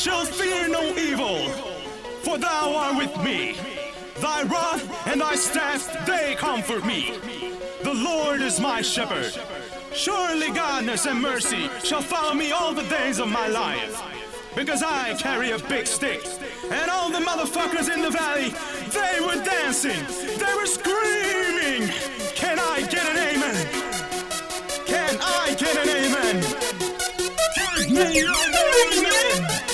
shall fear no evil, for thou art with me. Thy rod and thy staff, they comfort me. The Lord is my shepherd. Surely goodness and mercy shall follow me all the days of my life. Because I carry a big stick. And all the motherfuckers in the valley, they were dancing. They were screaming. Can I get an amen? Can I get an amen? Give me an amen.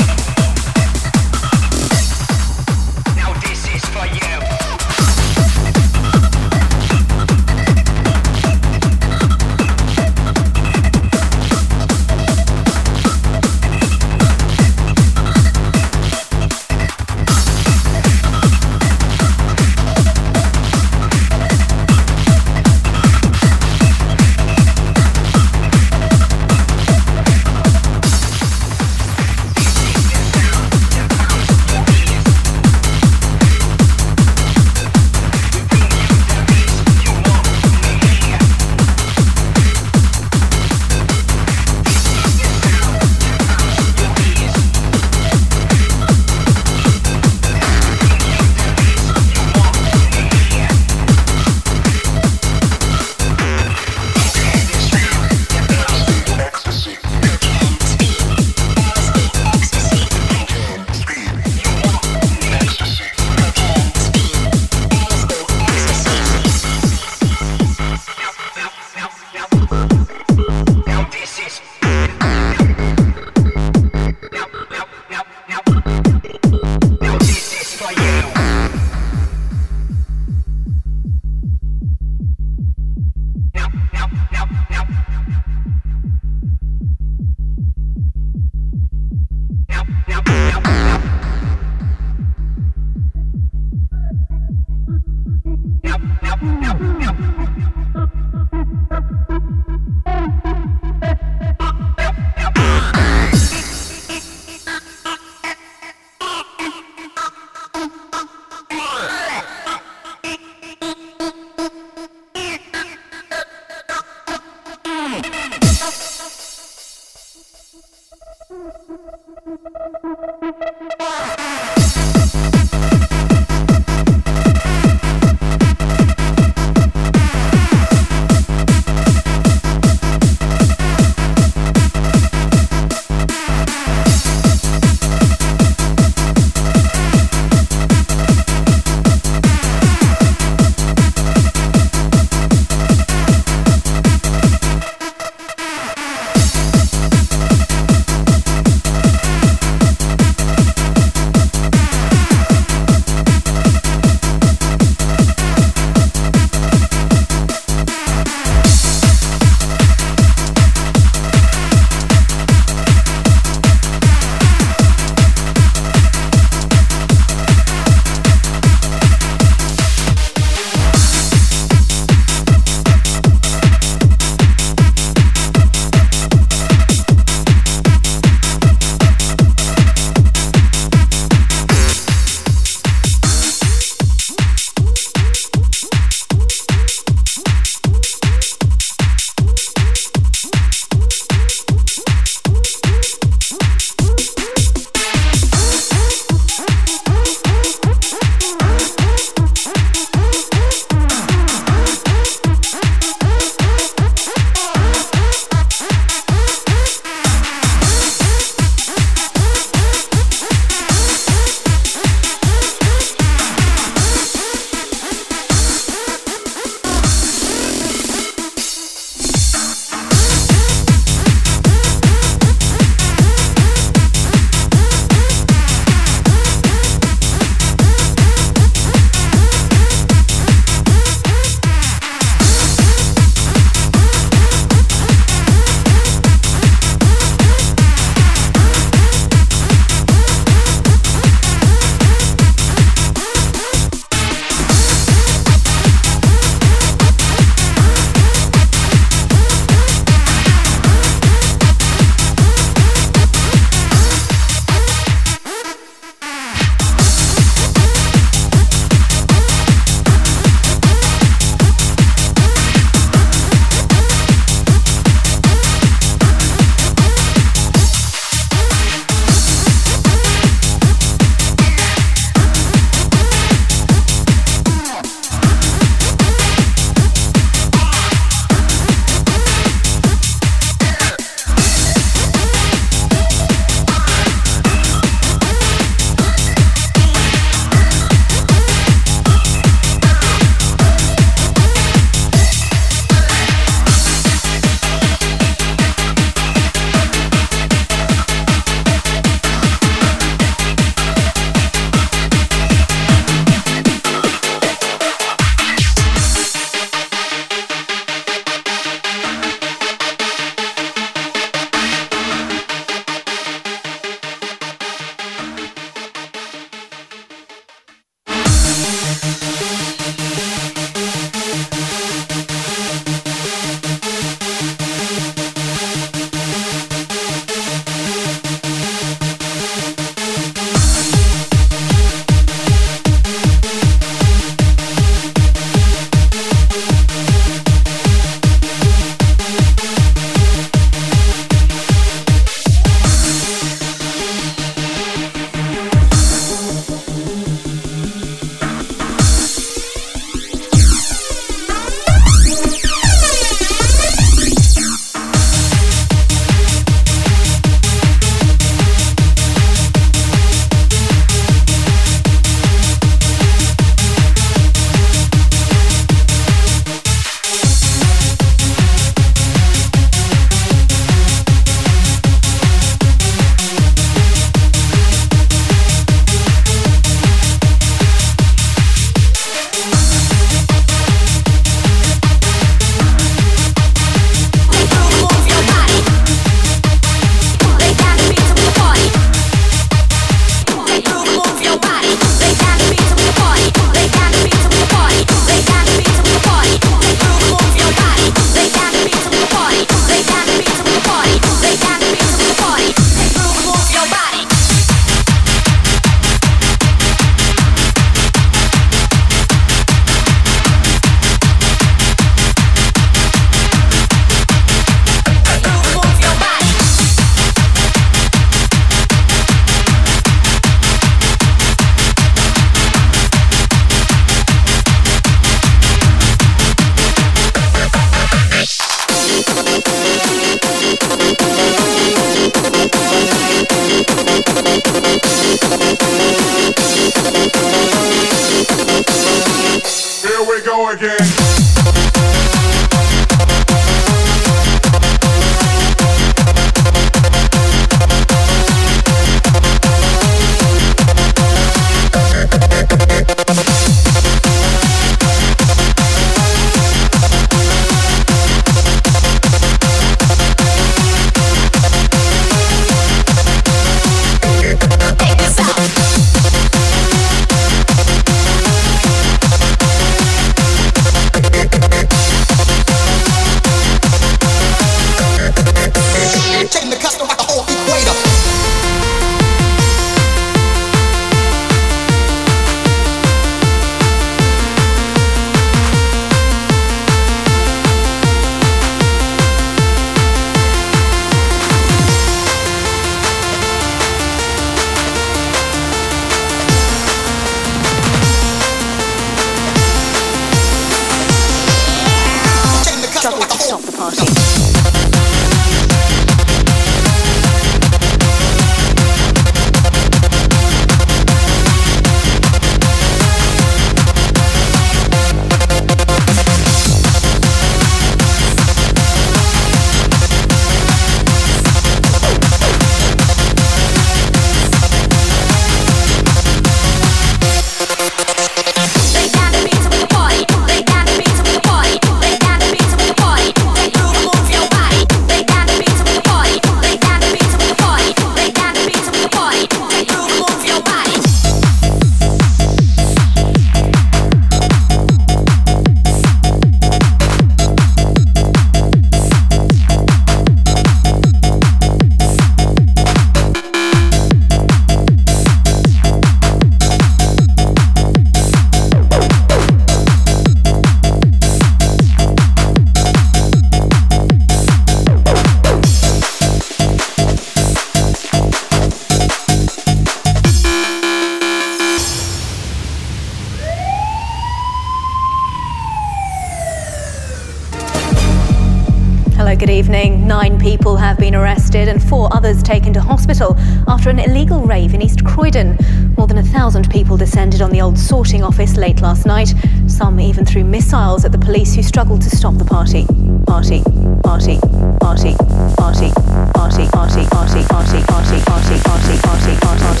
At the police who struggled to stop the party. Party, party, party, party, party, party, party, party, party, party, party, party, party, party,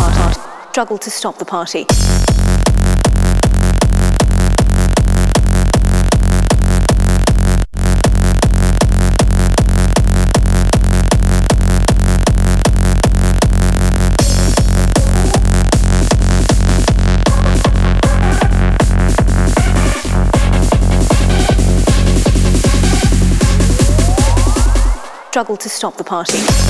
party, struggled to stop the party. Struggled to stop the party.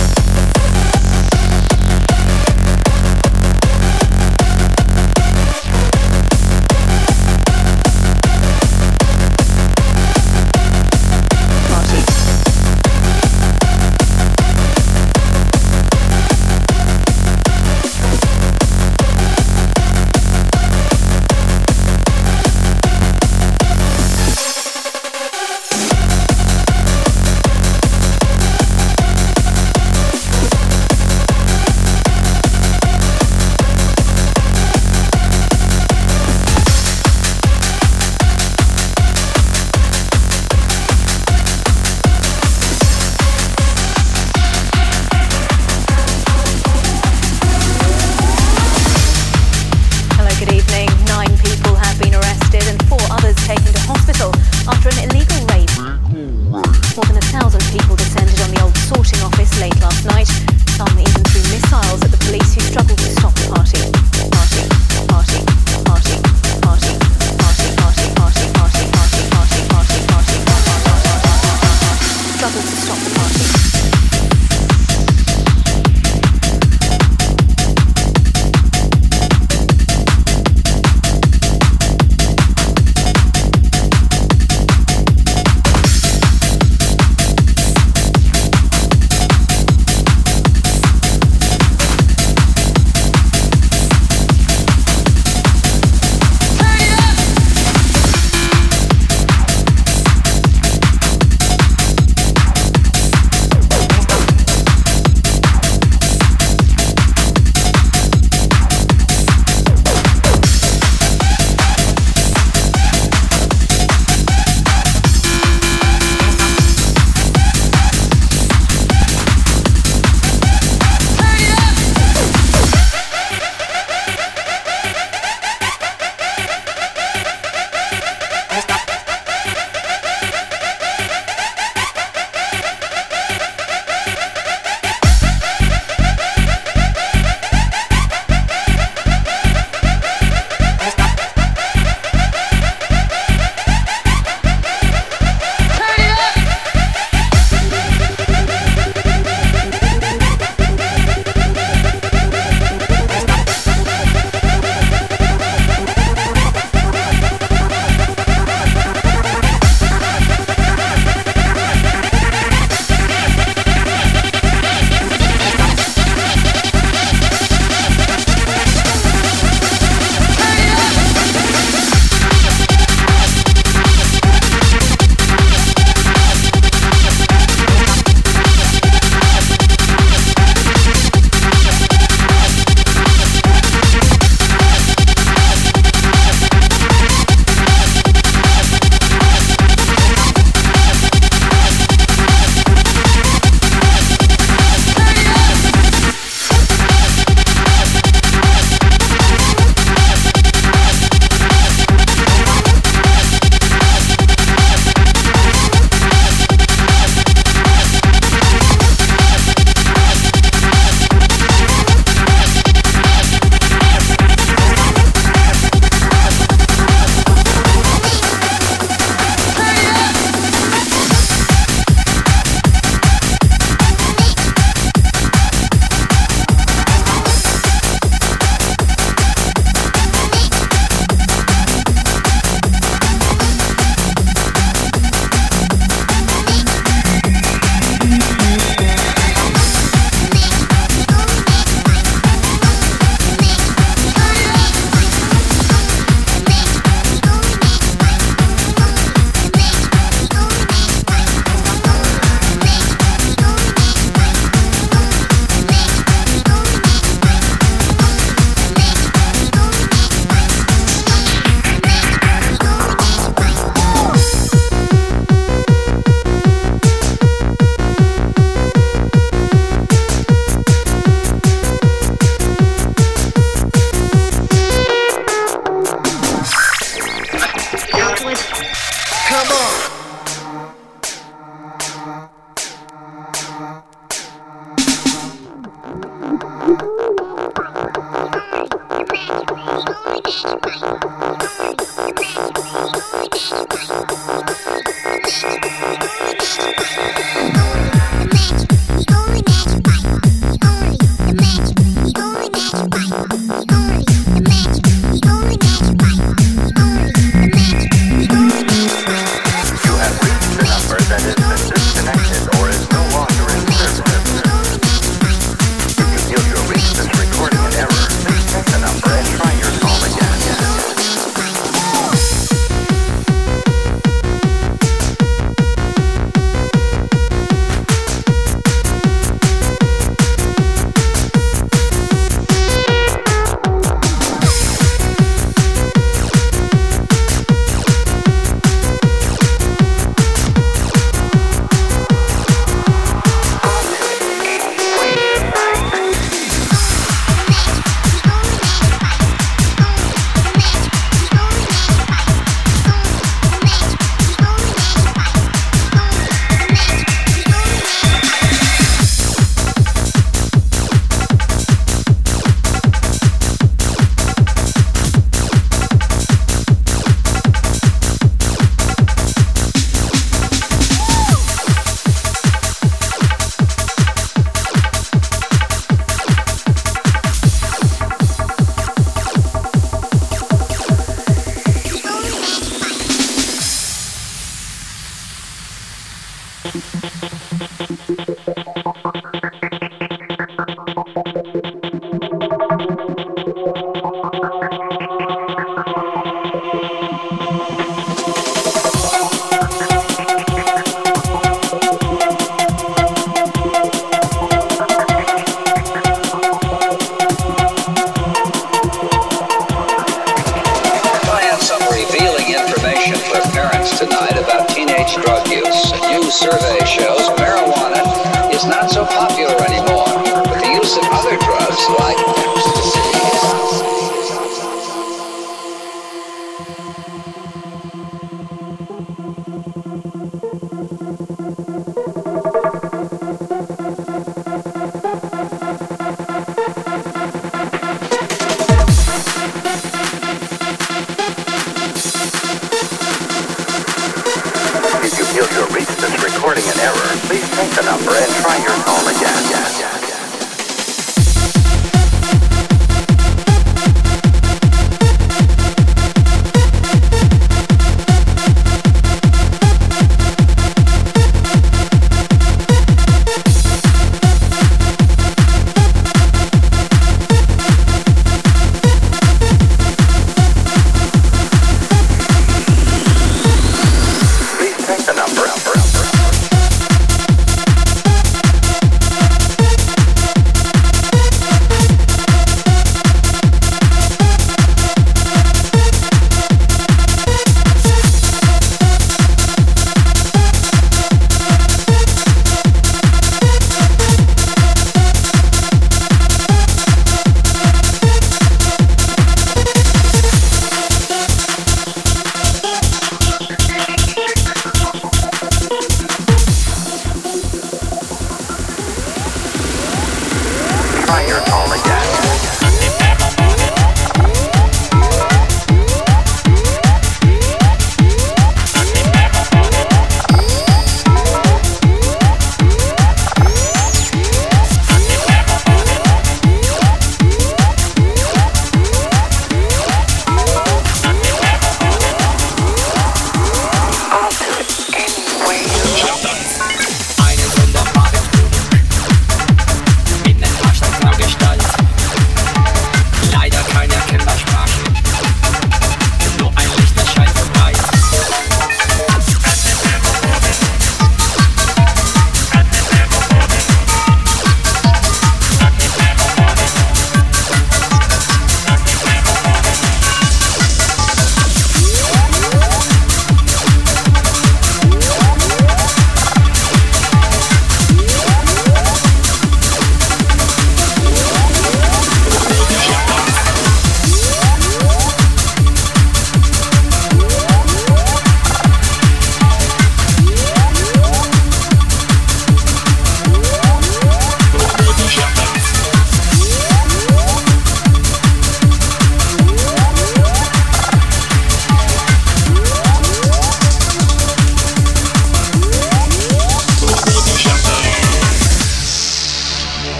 Crossroads, a new survey.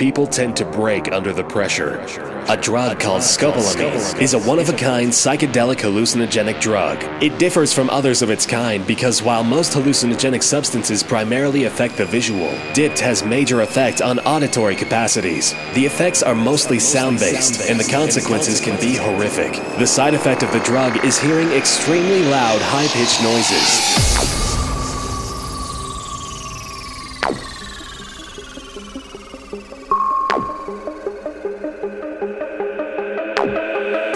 People tend to break under the pressure. A drug called scopolamine is a one-of-a-kind psychedelic hallucinogenic drug. It differs from others of its kind because while most hallucinogenic substances primarily affect the visual, DIPT has major effect on auditory capacities. The effects are mostly sound-based, and the consequences can be horrific. The side effect of the drug is hearing extremely loud, high-pitched noises.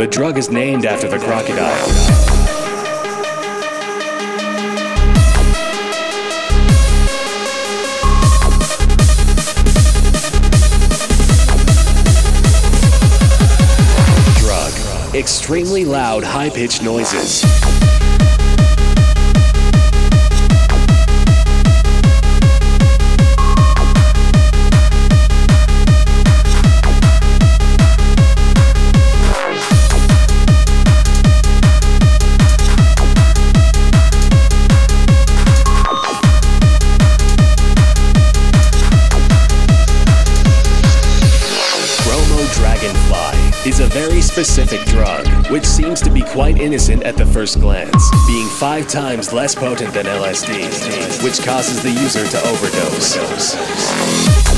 The drug is named after the crocodile. Extremely loud, high pitched noises. Specific drug, which seems to be quite innocent at the first glance, being five times less potent than LSD, which causes the user to overdose.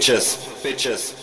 Bitches, bitches,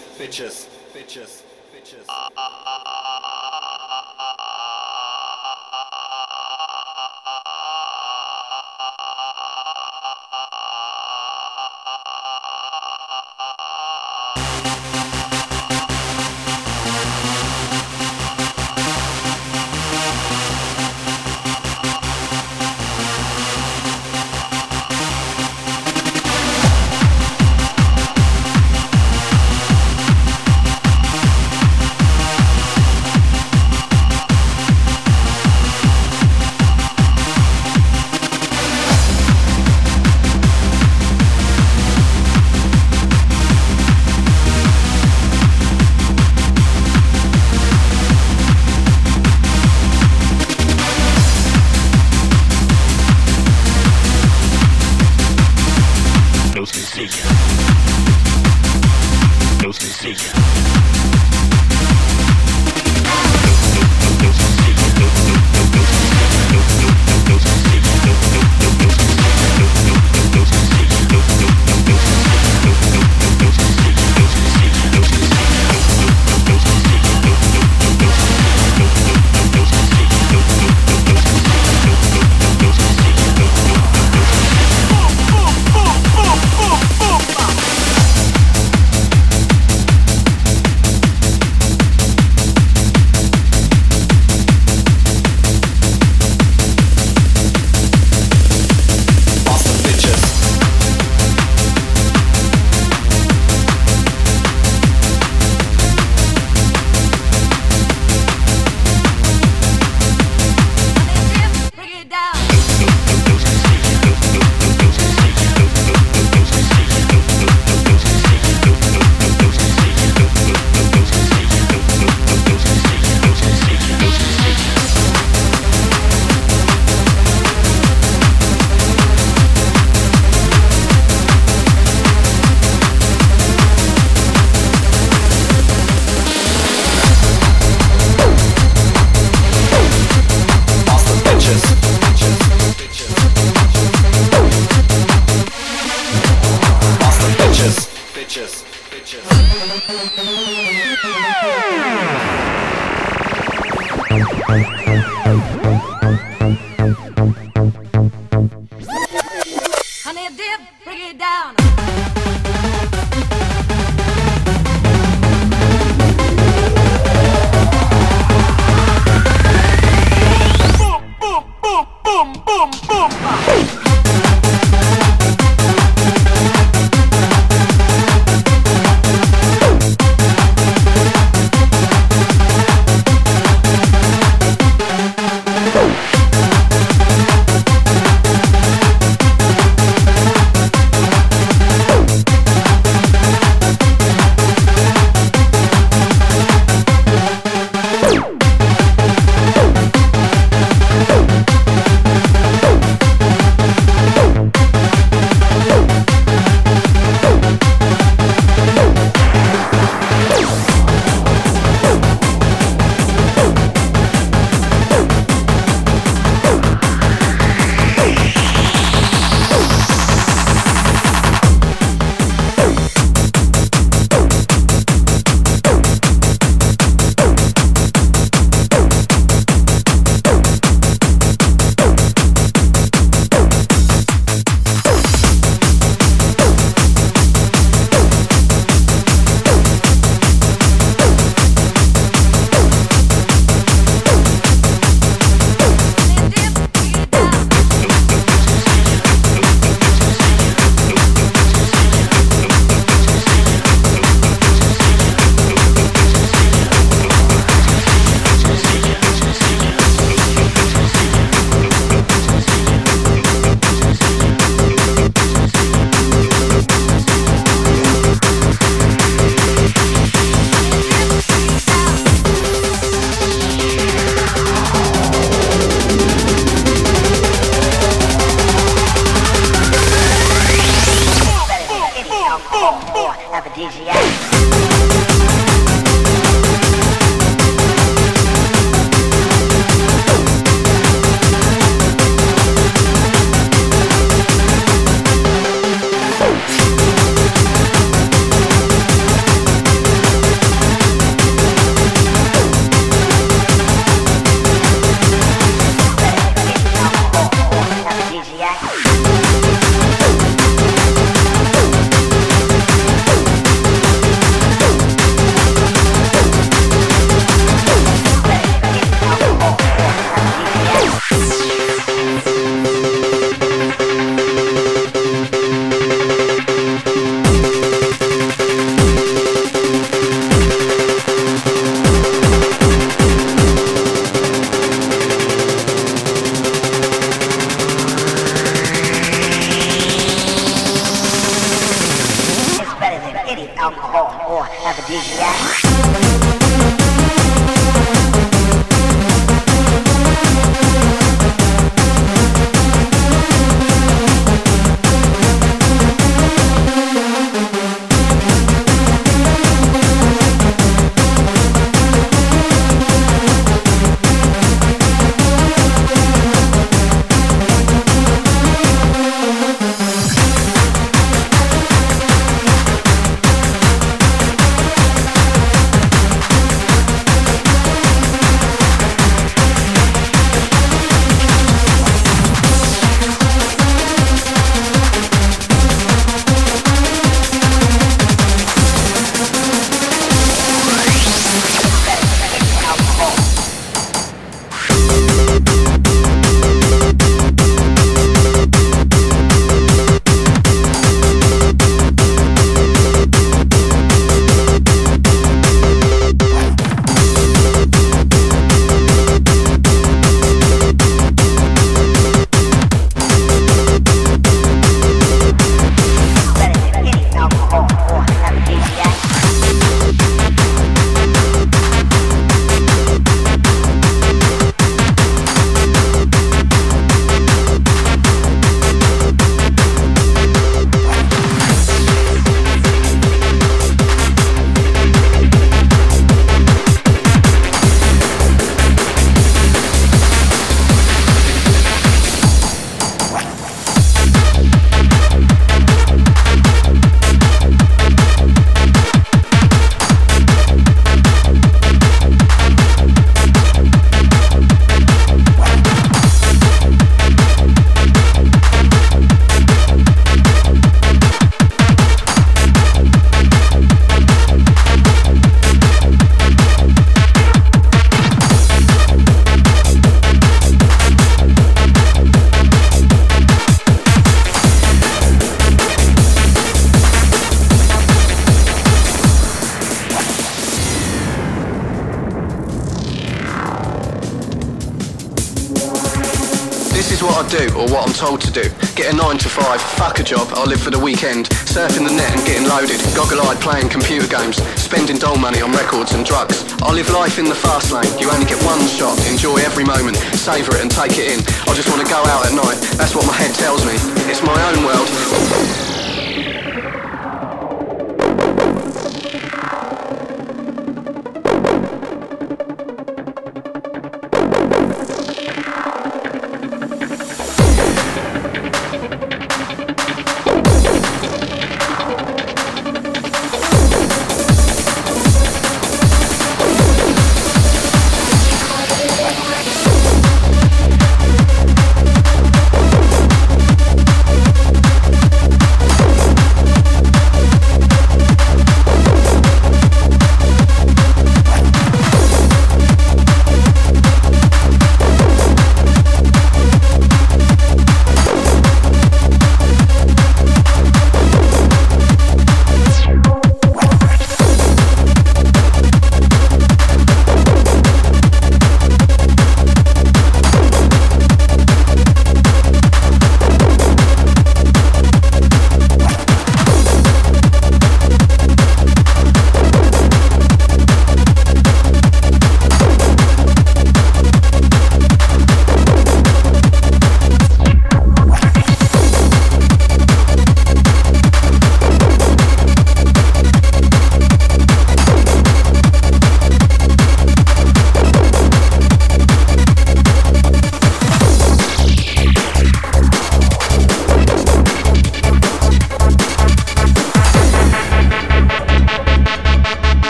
Get a 9 to 5, fuck a job, I live for the weekend. Surfing the net and getting loaded, goggle-eyed playing computer games, spending doll money on records and drugs. I live life in the fast lane, you only get one shot, enjoy every moment, savour it and take it in. I just want to go out at night, that's what my head tells me. It's my own world.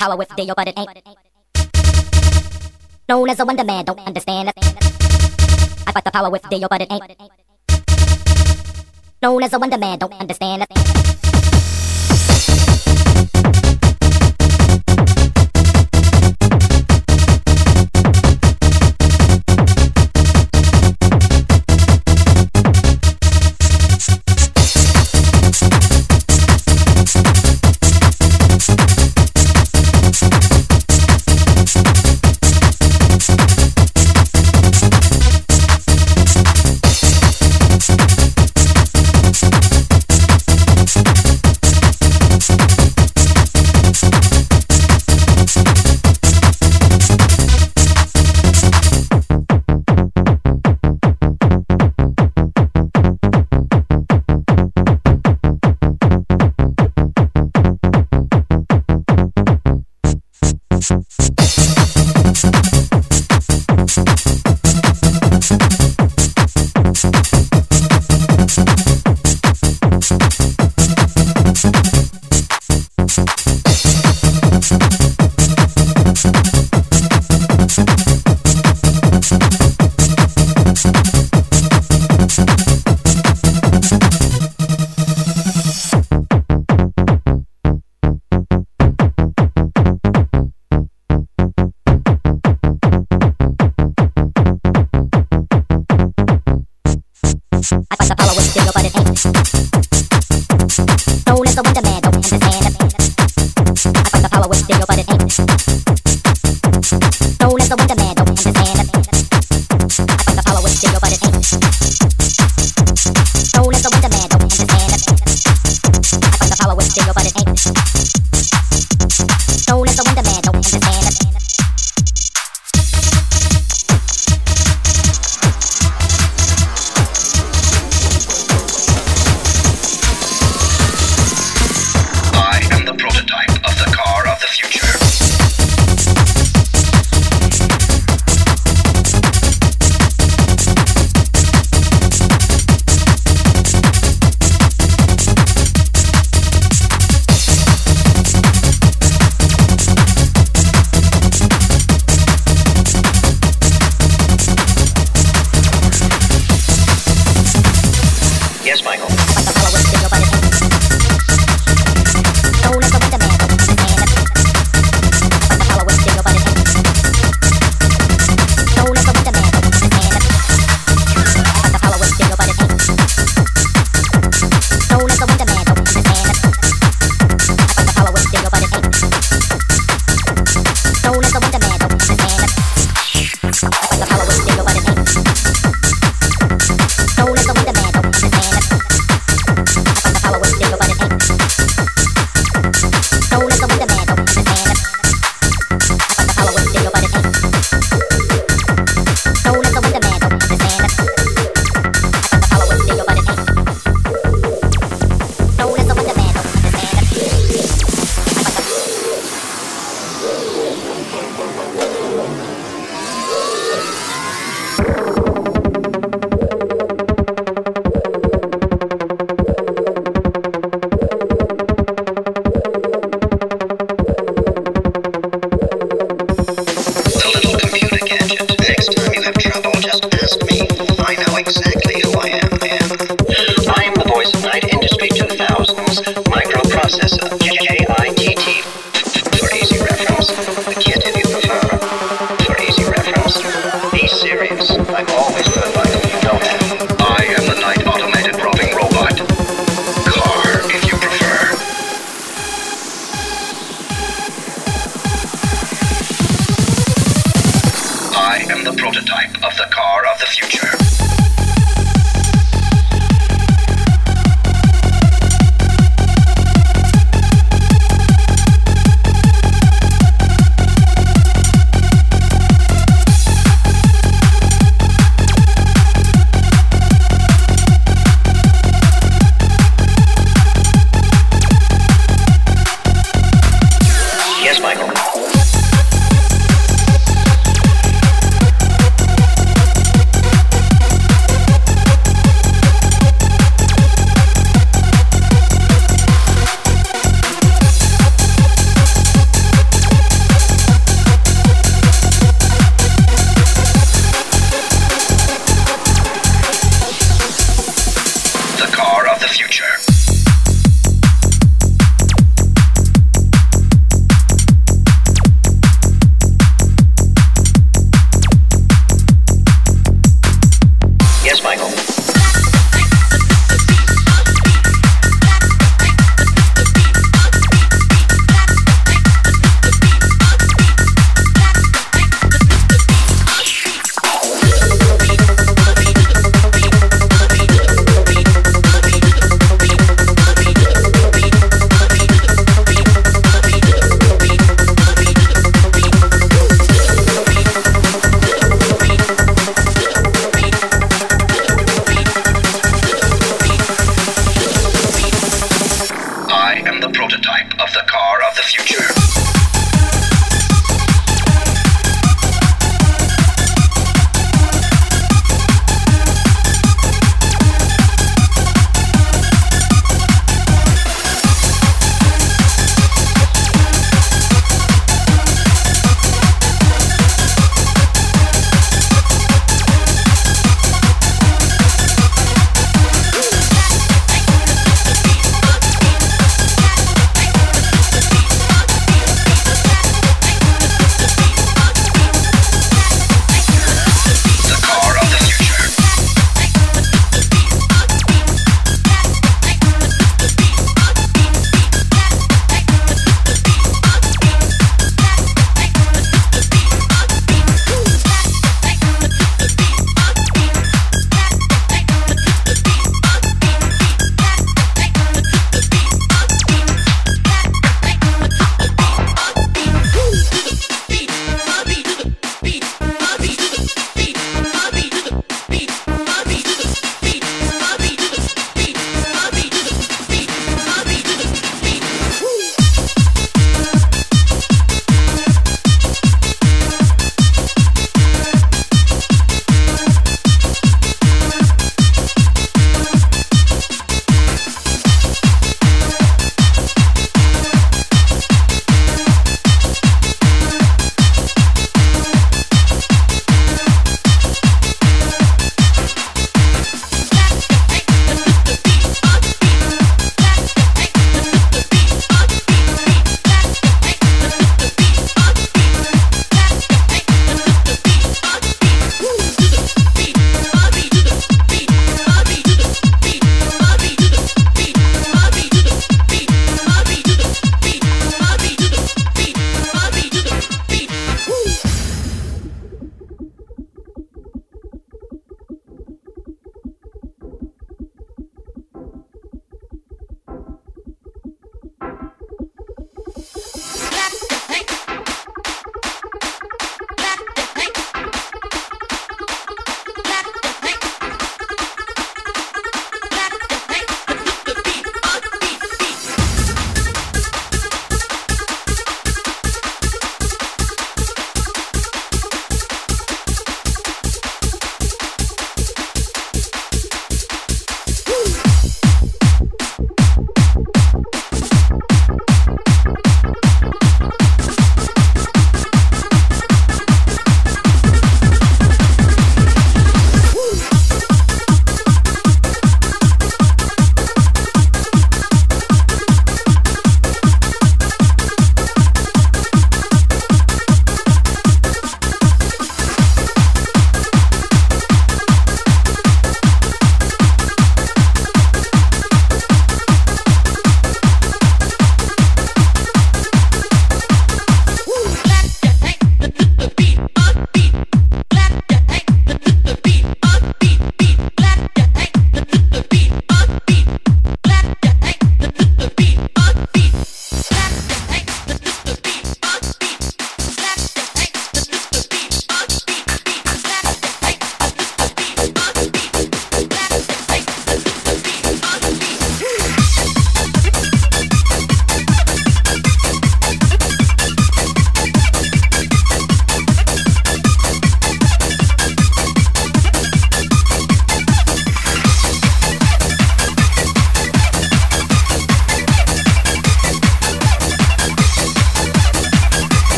Power with deal, but it ain't. Known as a wonder man, don't understand. I fight the power with deal, but it ain't. Known as a wonder man, don't understand it.